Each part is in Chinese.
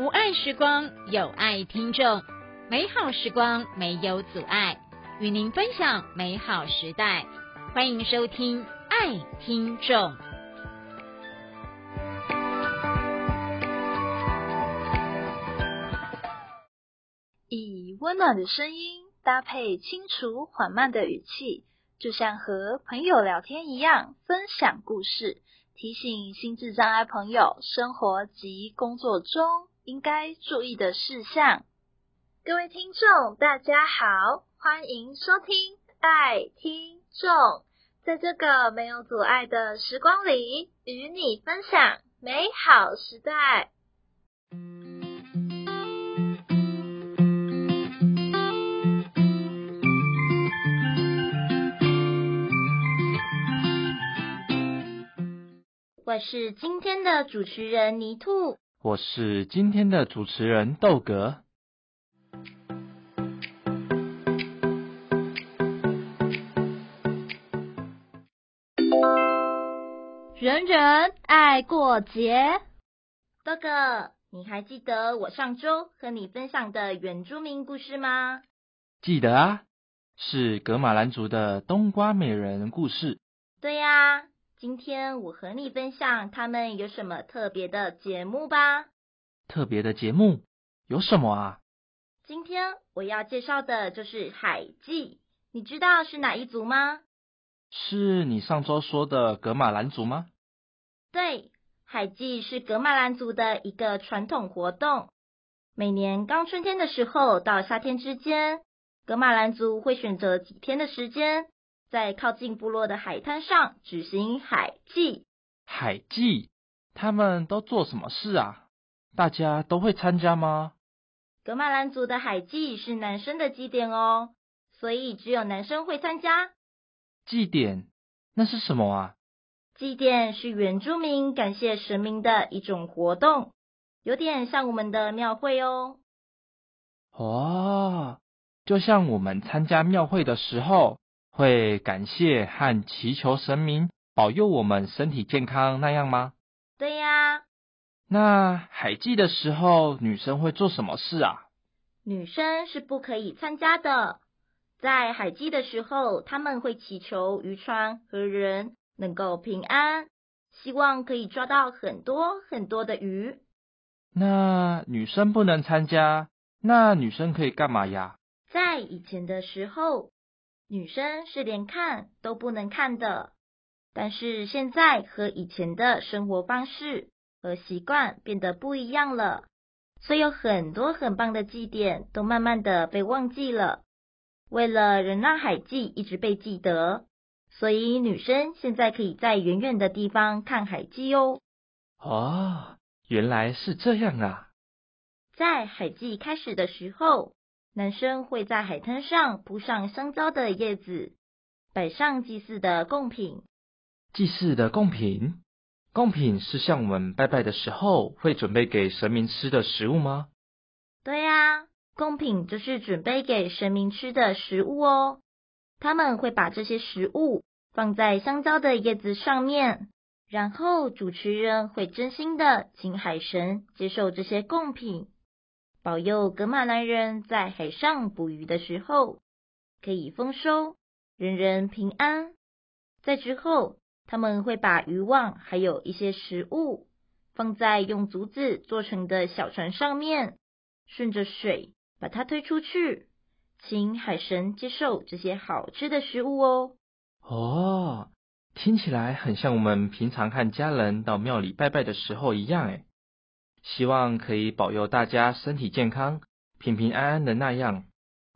无爱时光，有爱听众，美好时光没有阻碍，与您分享美好时代。欢迎收听《爱听众》。以温暖的声音搭配清楚缓慢的语气，就像和朋友聊天一样，分享故事，提醒心智障碍朋友生活及工作中应该注意的事项。各位听众，大家好，欢迎收听《爱听众》，在这个没有阻碍的时光里，与你分享美好时代。我是今天的主持人泥兔，我是今天的主持人豆格。人人爱过节，豆哥，你还记得我上周和你分享的原住民故事吗？记得啊，是格马兰族的冬瓜美人故事。对呀。今天我和你分享他们有什么特别的节目吧。特别的节目有什么啊？今天我要介绍的就是海祭，你知道是哪一族吗？是你上周说的格马兰族吗？对，海祭是格马兰族的一个传统活动。每年刚春天的时候到夏天之间，格马兰族会选择几天的时间。在靠近部落的海滩上举行海祭。海祭，他们都做什么事啊？大家都会参加吗？格马兰族的海祭是男生的祭典哦，所以只有男生会参加。祭典，那是什么啊？祭典是原住民感谢神明的一种活动，有点像我们的庙会哦。哦，就像我们参加庙会的时候。会感谢和祈求神明保佑我们身体健康那样吗？对呀。那海祭的时候，女生会做什么事啊？女生是不可以参加的。在海祭的时候，他们会祈求渔船和人能够平安，希望可以抓到很多很多的鱼。那女生不能参加，那女生可以干嘛呀？在以前的时候。女生是连看都不能看的，但是现在和以前的生活方式和习惯变得不一样了，所以有很多很棒的祭典都慢慢的被忘记了。为了能让海祭一直被记得，所以女生现在可以在远远的地方看海祭哦。哦，原来是这样啊！在海祭开始的时候。男生会在海滩上铺上香蕉的叶子，摆上祭祀的贡品。祭祀的贡品，贡品是像我们拜拜的时候会准备给神明吃的食物吗？对呀，贡品就是准备给神明吃的食物哦。他们会把这些食物放在香蕉的叶子上面，然后主持人会真心的请海神接受这些贡品。保佑格马兰人在海上捕鱼的时候可以丰收，人人平安。在之后，他们会把渔网还有一些食物放在用竹子做成的小船上面，顺着水把它推出去，请海神接受这些好吃的食物哦。哦，听起来很像我们平常和家人到庙里拜拜的时候一样，诶。希望可以保佑大家身体健康、平平安安的那样。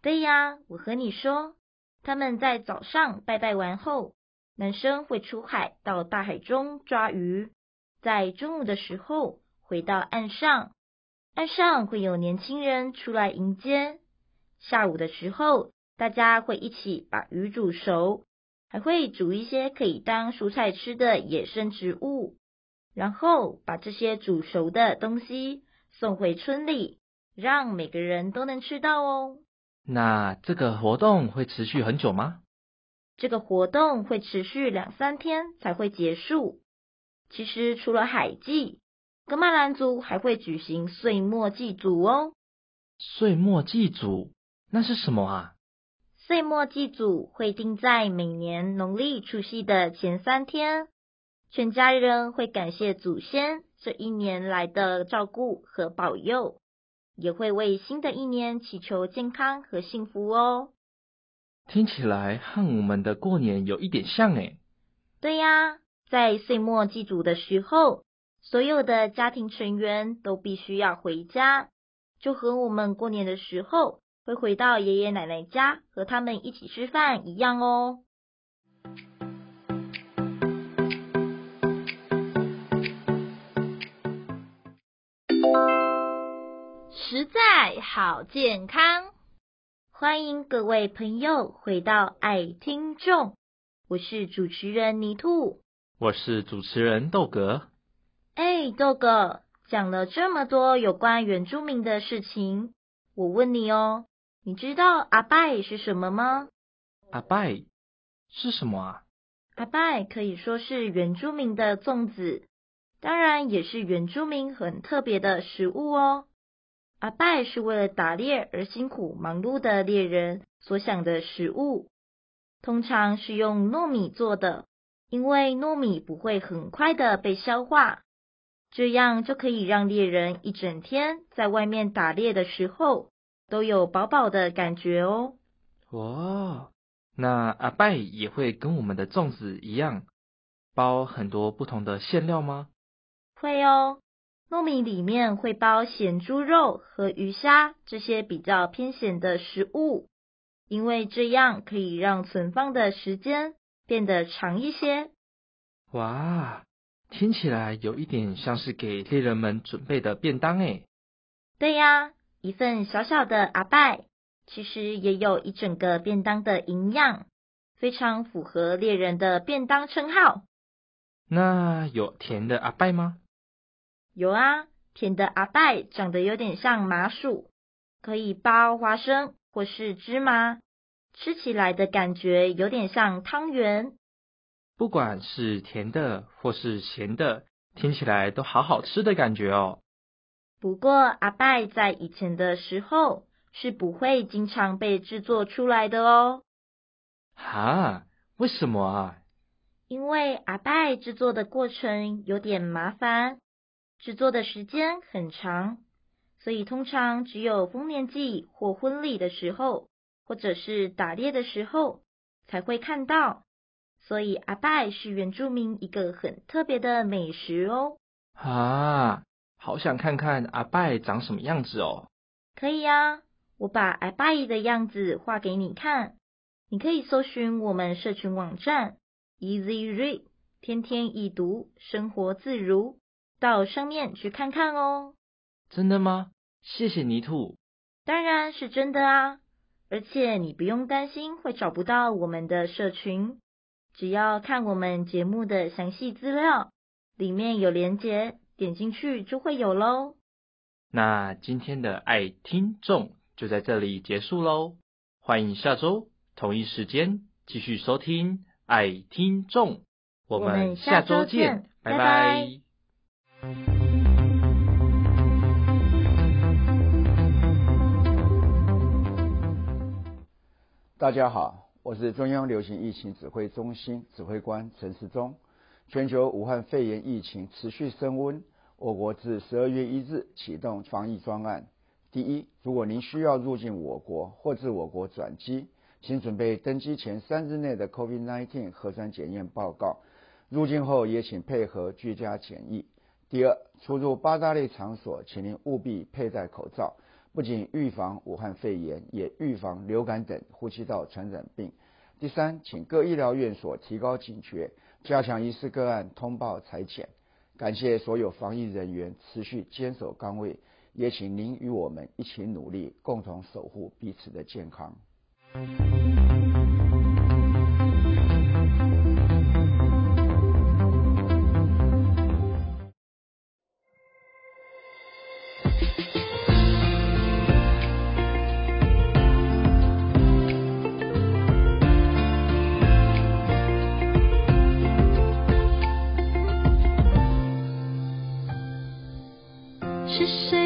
对呀，我和你说，他们在早上拜拜完后，男生会出海到大海中抓鱼，在中午的时候回到岸上，岸上会有年轻人出来迎接。下午的时候，大家会一起把鱼煮熟，还会煮一些可以当蔬菜吃的野生植物。然后把这些煮熟的东西送回村里，让每个人都能吃到哦。那这个活动会持续很久吗？这个活动会持续两三天才会结束。其实除了海祭，格马兰族还会举行岁末祭祖哦。岁末祭祖那是什么啊？岁末祭祖会定在每年农历除夕的前三天，全家人会感谢祖先这一年来的照顾和保佑，也会为新的一年祈求健康和幸福哦。听起来和我们的过年有一点像诶。对呀，在岁末祭祖的时候，所有的家庭成员都必须要回家，就和我们过年的时候会回到爷爷奶奶家和他们一起吃饭一样哦。实在好健康。欢迎各位朋友回到爱听众，我是主持人泥兔，我是主持人豆哥。哎，豆哥，讲了这么多有关原住民的事情，我问你哦，你知道阿拜是什么吗？阿拜是什么啊？阿拜可以说是原住民的粽子，当然也是原住民很特别的食物哦。阿拜是为了打猎而辛苦忙碌的猎人所想的食物，通常是用糯米做的，因为糯米不会很快的被消化，这样就可以让猎人一整天在外面打猎的时候都有饱饱的感觉哦。哇，那阿拜也会跟我们的粽子一样包很多不同的馅料吗？会哦。糯米里面会包咸猪肉和鱼虾这些比较偏咸的食物，因为这样可以让存放的时间变得长一些。哇，听起来有一点像是给猎人们准备的便当诶。对呀，一份小小的阿拜，其实也有一整个便当的营养，非常符合猎人的便当称号。那有甜的阿拜吗？有啊，甜的阿拜长得有点像麻薯，可以包花生或是芝麻，吃起来的感觉有点像汤圆。不管是甜的或是咸的，听起来都好好吃的感觉哦。不过阿拜在以前的时候是不会经常被制作出来的哦。哈？为什么啊？因为阿拜制作的过程有点麻烦。制作的时间很长，所以通常只有丰年祭或婚礼的时候，或者是打猎的时候才会看到。所以阿拜是原住民一个很特别的美食哦。啊，好想看看阿拜长什么样子哦。可以啊，我把阿拜的样子画给你看。你可以搜寻我们社群网站 Easy Read，天天易读，生活自如。到上面去看看哦。真的吗？谢谢泥土。当然是真的啊！而且你不用担心会找不到我们的社群，只要看我们节目的详细资料，里面有连结，点进去就会有喽。那今天的爱听众就在这里结束喽。欢迎下周同一时间继续收听爱听众，我们下周见，拜拜。大家好，我是中央流行疫情指挥中心指挥官陈时中。全球武汉肺炎疫情持续升温，我国自十二月一日启动防疫专案。第一，如果您需要入境我国或自我国转机，请准备登机前三日内的 COVID-19 核酸检验报告。入境后也请配合居家检疫。第二，出入八大类场所，请您务必佩戴口罩，不仅预防武汉肺炎，也预防流感等呼吸道传染病。第三，请各医疗院所提高警觉，加强疑似个案通报裁剪。感谢所有防疫人员持续坚守岗位，也请您与我们一起努力，共同守护彼此的健康。是谁